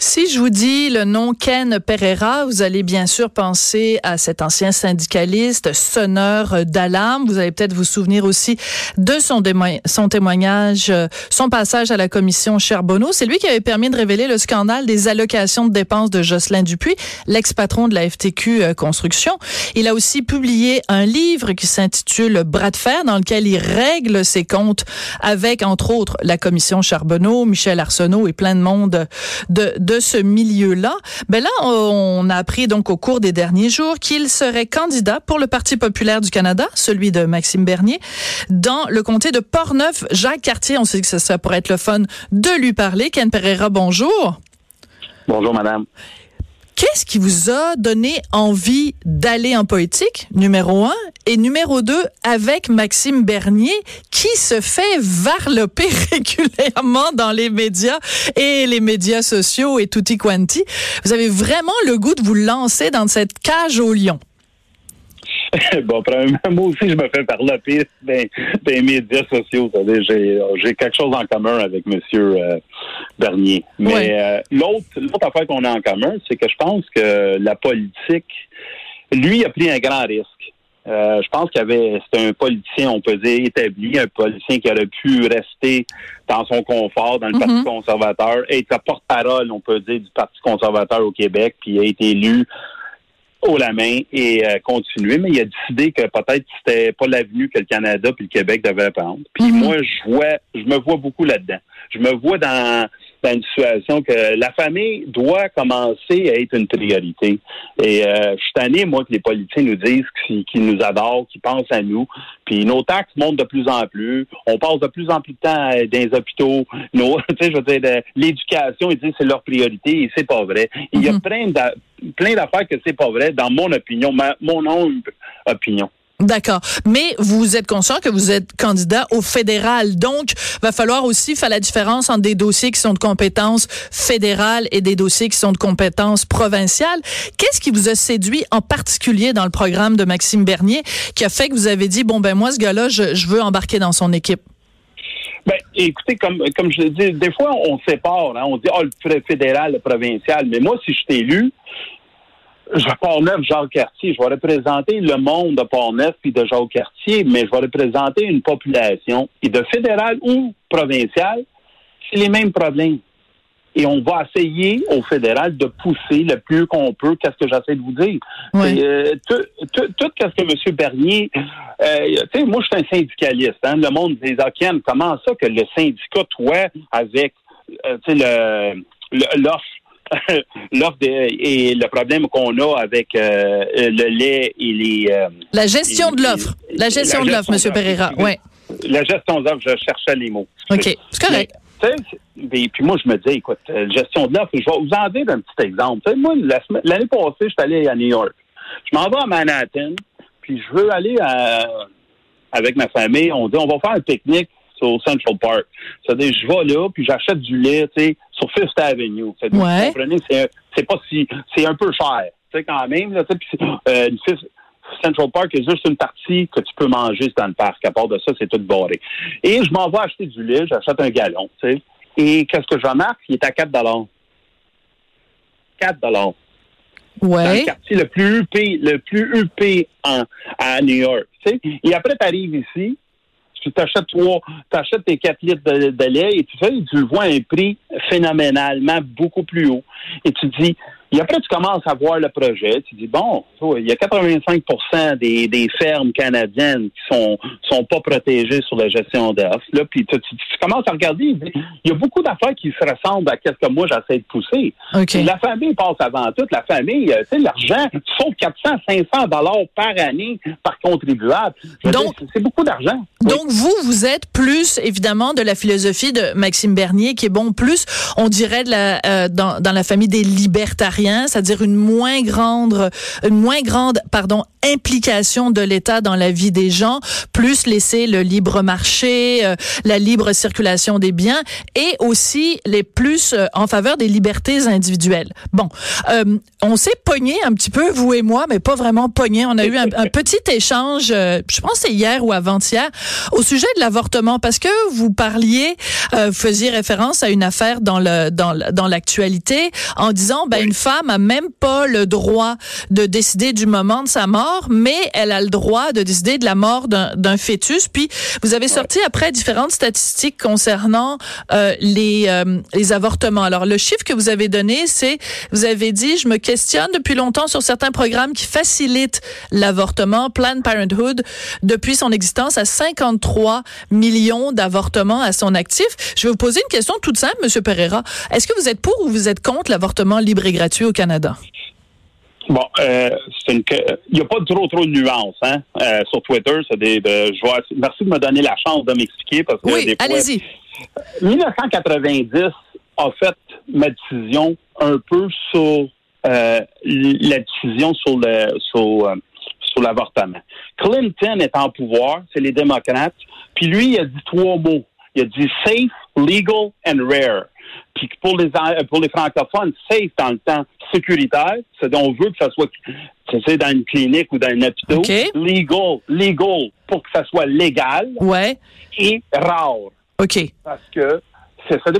Si je vous dis le nom Ken Pereira, vous allez bien sûr penser à cet ancien syndicaliste, sonneur d'alarme. Vous allez peut-être vous souvenir aussi de son, témoignage, euh, son passage à la commission Charbonneau. C'est lui qui avait permis de révéler le scandale des allocations de dépenses de Jocelyn Dupuis, l'ex-patron de la FTQ euh, Construction. Il a aussi publié un livre qui s'intitule Bras de fer, dans lequel il règle ses comptes avec, entre autres, la commission Charbonneau, Michel Arsenault et plein de monde de de ce milieu-là. Ben là, on a appris donc au cours des derniers jours qu'il serait candidat pour le Parti populaire du Canada, celui de Maxime Bernier, dans le comté de Portneuf. Jacques Cartier, on sait que ça pourrait être le fun de lui parler. Ken Pereira, bonjour. Bonjour, madame. Qu'est-ce qui vous a donné envie d'aller en politique, numéro un, et numéro deux, avec Maxime Bernier, qui se fait varloper régulièrement dans les médias et les médias sociaux et tutti quanti. Vous avez vraiment le goût de vous lancer dans cette cage au lion. bon, premièrement, moi aussi, je me fais parler des, des médias sociaux. J'ai quelque chose en commun avec M. Euh, Bernier. Mais euh, l'autre l'autre affaire qu'on a en commun, c'est que je pense que la politique, lui, a pris un grand risque. Euh, je pense qu'il y avait, c'était un politicien, on peut dire, établi, un politicien qui aurait pu rester dans son confort dans le Parti Mhm. conservateur, être porte-parole, on peut dire, du Parti conservateur au Québec, puis a été élu haut la main et euh, continuer, mais il a décidé que peut-être c'était pas l'avenue que le Canada puis le Québec devaient prendre. Puis Mhm. moi, je vois, je me vois beaucoup là-dedans. Je me vois dans, dans une situation que la famille doit commencer à être une priorité. Et euh, je suis tanné, moi, que les politiciens nous disent qu'ils nous adorent, qu'ils pensent à nous. Puis nos taxes montent de plus en plus. On passe de plus en plus de temps euh, dans les hôpitaux. Nos, tu sais, je veux dire, l'éducation, ils disent que c'est leur priorité et c'est pas vrai. Il y a Mhm. plein d'a- plein d'affaires que c'est pas vrai, dans mon opinion, ma- mon humble opinion. D'accord. Mais vous êtes conscient que vous êtes candidat au fédéral. Donc, va falloir aussi faire la différence entre des dossiers qui sont de compétences fédérales et des dossiers qui sont de compétences provinciales. Qu'est-ce qui vous a séduit en particulier dans le programme de Maxime Bernier qui a fait que vous avez dit, bon, ben, moi, ce gars-là, je, veux embarquer dans son équipe? Ben, écoutez, comme, comme je le dis, des fois, on sépare. Hein, on dit, oh, le fé- fédéral, le provincial. Mais moi, si je suis élu, je vais Port-Neuf, Jacques-Cartier. Je vais représenter le monde de Port-Neuf puis de Jacques-Cartier, mais je vais représenter une population. Et de fédéral ou provincial, c'est les mêmes problèmes. Et on va essayer au fédéral de pousser le plus qu'on peut. Qu'est-ce que j'essaie de vous dire? Euh, tout, tout, tout ce que M. Bernier, euh, tu sais, moi, je suis un syndicaliste. Hein, le monde ah, Ken, comment ça que le syndicat, toi, avec, euh, tu sais, le, le- l'offre, l'offre et le problème qu'on a avec euh, le lait et les... euh, La gestion et- de l'offre. et- La gestion de l'offre, Monsieur Pereira. Oui. La gestion de l'offre, je cherchais les mots. OK. C'est correct. Mais, mais- puis moi, je me dis, écoute, euh, gestion de l'offre, je vais vous en dire un petit exemple. Moi, la l'année passée, je suis allé à New York. Je m'en vais à Manhattan, puis je veux aller à- avec ma famille. On dit, on va faire un pique-nique sur Central Park. C'est-à-dire, je vais là, puis j'achète du lait, tu sais, sur Fifth Avenue. Ouais. Vous comprenez, c'est, pas si, c'est un peu cher, tu sais, quand même, là, puis euh, Central Park est juste une partie que tu peux manger dans le parc. À part de ça, c'est tout barré. Et je m'en vais acheter du lait, j'achète un gallon, tu sais. Et qu'est-ce que je remarque? Il est à 4 4 dans le Ouais. quartier le plus huppé, le plus huppé en, à New York. Tu sais? Et après, tu arrives ici, tu t'achètes trois, t'achètes tes 4 litres de, lait et tu fais, tu le vois à un prix phénoménalement beaucoup plus haut. Et tu dis, Et après, tu commences à voir le projet. Tu dis, bon, il y a 85 des, des fermes canadiennes qui sont sont pas protégées sur la gestion d'offres. Là, puis tu, tu, commences à regarder. Il y a beaucoup d'affaires qui se ressemblent à ce que moi j'essaie de pousser. La famille passe avant tout. La famille, euh, tu sais, l'argent, sauf 400, 500 dollars par année par contribuable. Donc, c'est beaucoup d'argent. Donc, vous, vous êtes plus, évidemment, de la philosophie de Maxime Bernier, qui est bon, plus, on dirait, de la, euh, dans, dans la famille des libertariens, c'est-à-dire une moins grande, une moins grande, pardon, implication de l'État dans la vie des gens, plus laisser le libre marché, euh, la libre circulation des biens, et aussi les plus euh, en faveur des libertés individuelles. Bon, on s'est pogné un petit peu, vous et moi, mais pas vraiment pogné. On a eu un, un petit échange, je pense c'est hier ou avant-hier, au sujet de l'avortement, parce que vous parliez, euh, vous faisiez référence à une affaire dans le dans dans l'actualité en disant ben une femme a même pas le droit de décider du moment de sa mort, mais elle a le droit de décider de la mort d'un fœtus. Puis vous avez sorti après différentes statistiques concernant euh, les euh, les avortements. Alors le chiffre que vous avez donné, c'est vous avez dit je me questionne depuis longtemps sur certains programmes qui facilitent l'avortement. Planned Parenthood depuis son existence à 53 millions d'avortements à son actif. Je vais vous poser une question toute simple, Monsieur Pereira. Est-ce que vous êtes pour ou vous êtes contre l'avortement libre et gratuit? Au Canada? Bon, euh, il n'y a pas trop trop de nuances hein, euh, sur Twitter. C'est des, de, je merci de me donner la chance de m'expliquer parce que oui, allez-y. 1990 a fait ma décision un peu sur euh, la décision sur le sur sur l'avortement. Clinton est en pouvoir, c'est les démocrates, puis lui, il a dit trois mots. Il a dit safe, legal and rare. Puis pour les pour les francophones, safe dans le temps sécuritaire, c'est on veut que ça soit dans une clinique ou dans un hôpital. Legal, legal pour que ça soit légal. Ouais. Et rare. OK. Parce que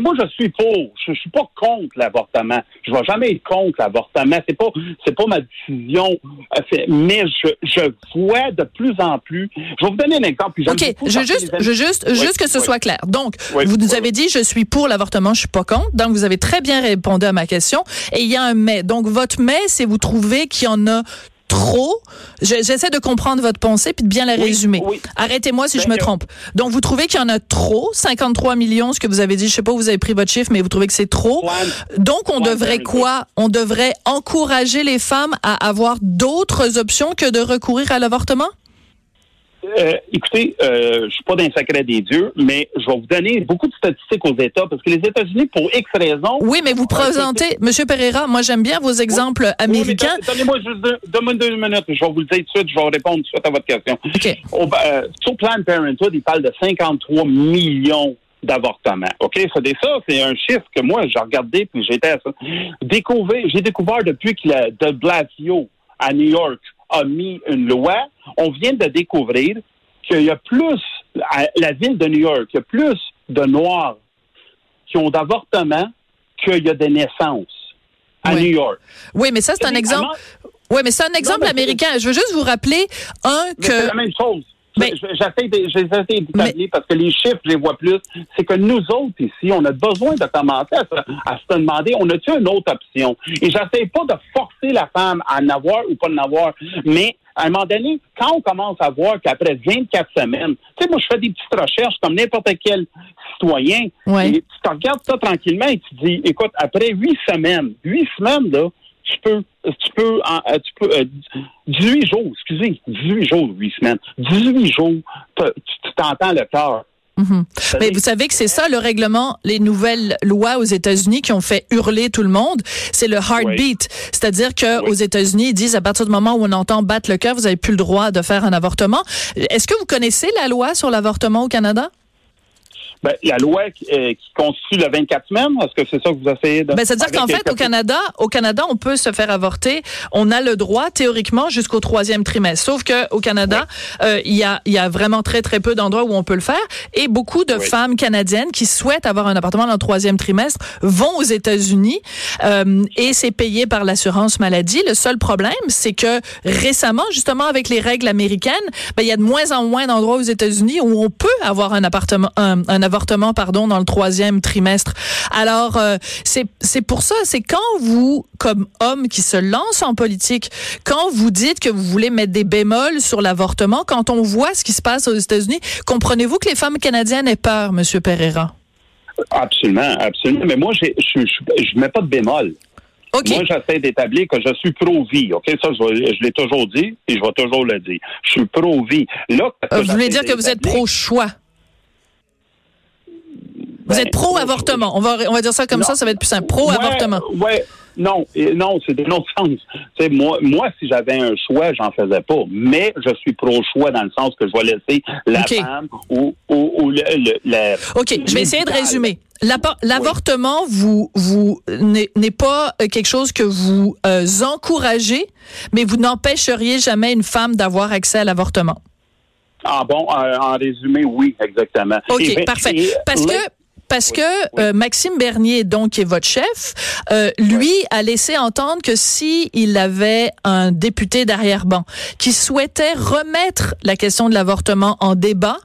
moi, je suis pour. Je, suis pas contre l'avortement. Je vais jamais être contre l'avortement. C'est pas, c'est pas ma décision. Euh, mais je, je vois de plus en plus. Je vais vous donner un exemple. OK. Je juste, je juste, juste que ce soit clair. Donc, vous nous avez dit, je suis pour l'avortement, je suis pas contre. Donc, vous avez très bien répondu à ma question. Et il y a un mais. Donc, votre mais, c'est vous trouvez qu'il y en a trop. J'essaie de comprendre votre pensée puis de bien la résumer. Arrêtez-moi si je me trompe. Donc, vous trouvez qu'il y en a trop, 53 millions, ce que vous avez dit, je sais pas où vous avez pris votre chiffre, mais vous trouvez que c'est trop. Donc, on devrait quoi? On devrait encourager les femmes à avoir d'autres options que de recourir à l'avortement? Euh, écoutez, euh, je suis pas d'un sacré des dieux, mais je vais vous donner beaucoup de statistiques aux États parce que les États-Unis, pour X raisons. Oui, mais vous présentez, Monsieur Pereira, moi j'aime bien vos exemples américains. Donnez-moi juste deux, deux, minutes, je vais vous le dire tout de suite, je vais répondre tout de suite à votre question. OK. Euh, sur Planned Parenthood, il parle de 53 millions d'avortements. OK? Ça, ça, c'est un chiffre que moi, j'ai regardé puis j'étais à ça. Découvert, j'ai découvert depuis que la, de Blasio à New York a mis une loi, on vient de découvrir qu'il y a plus, à la ville de New York, il y a plus de Noirs qui ont d'avortements qu'il y a de naissances à New York. Oui, mais ça, c'est un exemple. Oui, mais c'est un exemple américain. Je veux juste vous rappeler, un, que. C'est la même chose. J'essaie d'établir parce que les chiffres, je les vois plus. C'est que nous autres ici, on a besoin de commencer à se, demander, on a-tu une autre option? Et j'essaie pas de forcer la femme à en avoir ou pas en avoir, mais à un moment donné, quand on commence à voir qu'après 24 semaines, tu sais, moi, je fais des petites recherches comme n'importe quel citoyen, et tu te regardes ça tranquillement et tu te dis, écoute, après huit semaines, huit semaines, là, tu peux, tu peux, euh, tu peux, 18 euh, jours, excusez, 18 jours, 8 semaines, 18 jours, tu t'entends le cœur. Mhm. Mais vous savez que c'est ça le règlement, les nouvelles lois aux États-Unis qui ont fait hurler tout le monde, c'est le heartbeat, c'est-à-dire que aux États-Unis ils disent à partir du moment où on entend battre le cœur, vous avez plus le droit de faire un avortement. Est-ce que vous connaissez la loi sur l'avortement au Canada? Ben, la loi euh, qui, constitue le 24 semaines, est-ce que c'est ça que vous essayez de... Ben, c'est-à-dire qu'en fait, au Canada, au Canada, on peut se faire avorter. On a le droit, théoriquement, jusqu'au troisième trimestre. Sauf que au Canada, euh, il y, a, y a vraiment très, très peu d'endroits où on peut le faire. Et beaucoup de femmes canadiennes qui souhaitent avoir un appartement dans le troisième trimestre vont aux États-Unis euh, et c'est payé par l'assurance maladie. Le seul problème, c'est que récemment, justement, avec les règles américaines, ben, il y a de moins en moins d'endroits aux États-Unis où on peut avoir un appartement, un, un l'avortement, pardon, dans le troisième trimestre. Alors, euh, c'est c'est pour ça, c'est quand vous, comme homme qui se lance en politique, quand vous dites que vous voulez mettre des bémols sur l'avortement, quand on voit ce qui se passe aux États-Unis, comprenez-vous que les femmes canadiennes aient peur, Monsieur Pereira? Absolument, absolument. Mais moi, je ne mets pas de bémol. Moi, j'essaie d'établir que je suis pro-vie. OK? Ça, je, l'ai toujours dit et je vais toujours le dire. Je suis pro-vie. Là, euh, vous voulez dire que vous êtes pro-choix? Vous ben, êtes pro-avortement. On va, on va dire ça comme ça, ça va être plus simple. Pro-avortement. Ouais, non, non, c'est de l'autre sens. moi, moi, si j'avais un choix, j'en faisais pas. Mais je suis pro-choix dans le sens que je vais laisser la femme ou, ou, le, OK, je vais essayer de résumer. L'avortement, vous, vous n'est pas euh, quelque chose que vous euh, encouragez, mais vous n'empêcheriez jamais une femme d'avoir accès à l'avortement. Ah bon, euh, en résumé, oui, exactement. OK, parfait. Parce que parce que euh, Maxime Bernier, donc qui est votre chef, euh, lui a laissé entendre que si il avait un député d'arrière-ban qui souhaitait remettre la question de l'avortement en débat,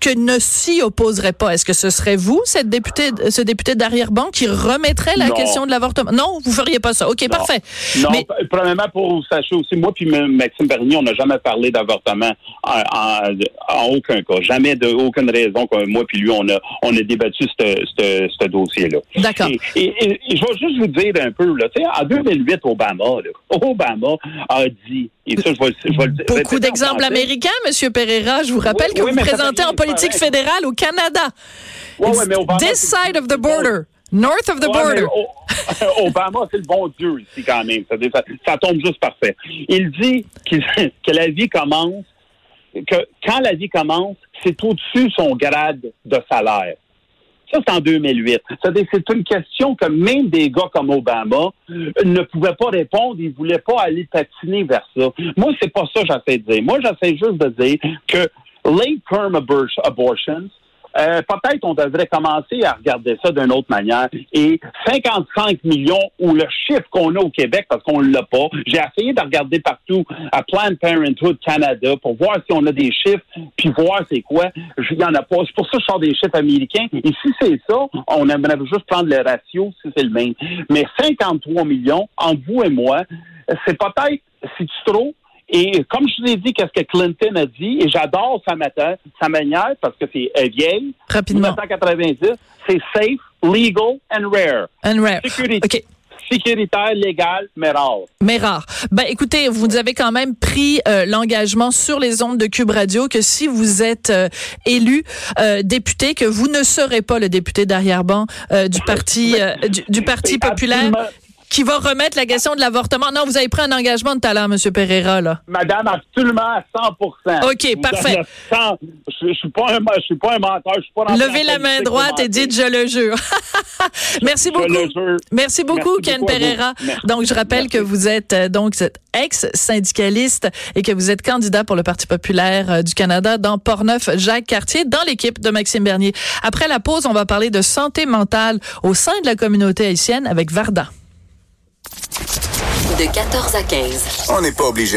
que ne s'y opposerait pas. Est-ce que ce serait vous, cette députée, ce député d'arrière-ban, qui remettrait la question de l'avortement? Non, vous feriez pas ça. Ok, parfait. Non, Mais... premièrement pour vous sachiez aussi, moi puis Maxime Bernier, on n'a jamais parlé d'avortement en, aucun cas, jamais de aucune raison moi puis lui on a on a débattu ce dossier-là. D'accord. Et, je vais juste vous dire un peu, là, en 2008, Obama, Obama a dit, et ça, je vais, je vais le Beaucoup d'exemples américains, M. Pereira. Je vous rappelle que vous vous présentez en politique fédérale au Canada. Oui, oui, mais Obama, This side of the border. North of the border. Obama, c'est le bon Dieu ici quand même. Ça, ça, tombe juste parfait. Il dit que la vie commence, que quand la vie commence, c'est au-dessus son grade de salaire. Ça, c'est en 2008. C'est une question que même des gars comme Obama euh, ne pouvaient pas répondre. Ils voulaient pas aller patiner vers ça. Moi, c'est pas ça que j'essaie de dire. Moi, j'essaie juste de dire que late-term abortions, euh, peut-être on devrait commencer à regarder ça d'une autre manière. Et 55 millions, ou le chiffre qu'on a au Québec, parce qu'on l'a pas, j'ai essayé de regarder partout à Planned Parenthood Canada pour voir si on a des chiffres, puis voir c'est quoi. Il y en a pas. C'est pour ça que je sors des chiffres américains. Et si c'est ça, on aimerait juste prendre le ratio si c'est le même. Mais 53 millions, entre vous et moi, c'est peut-être, c'est trop, et comme je vous ai dit, qu'est-ce que Clinton a dit, et j'adore sa, sa manière parce que c'est vieille. Rapidement. 1990, c'est safe, legal and rare. And rare. sécuritaire, légal, mais rare. Mais rare. Ben, écoutez, vous avez quand même pris euh, l'engagement sur les ondes de Cube Radio que si vous êtes euh, élu euh, député, que vous ne serez pas le député d'arrière-ban du parti du, du, parti populaire qui va remettre la question de l'avortement. Non, vous avez pris un engagement de talent, M. Pereira, là. Madame, absolument à 100 OK, parfait. je, ne suis pas un, je suis pas un menteur. Je suis pas Levez la main droite et dites je le jure. Merci beaucoup. Merci beaucoup, Ken Pereira. Donc, je rappelle que vous êtes euh, donc ex-syndicaliste et que vous êtes candidat pour le Parti populaire euh, du Canada dans Portneuf, Jacques Cartier, dans l'équipe de Maxime Bernier. Après la pause, on va parler de santé mentale au sein de la communauté haïtienne avec Varda. De 14 à 15. On n'est pas obligé.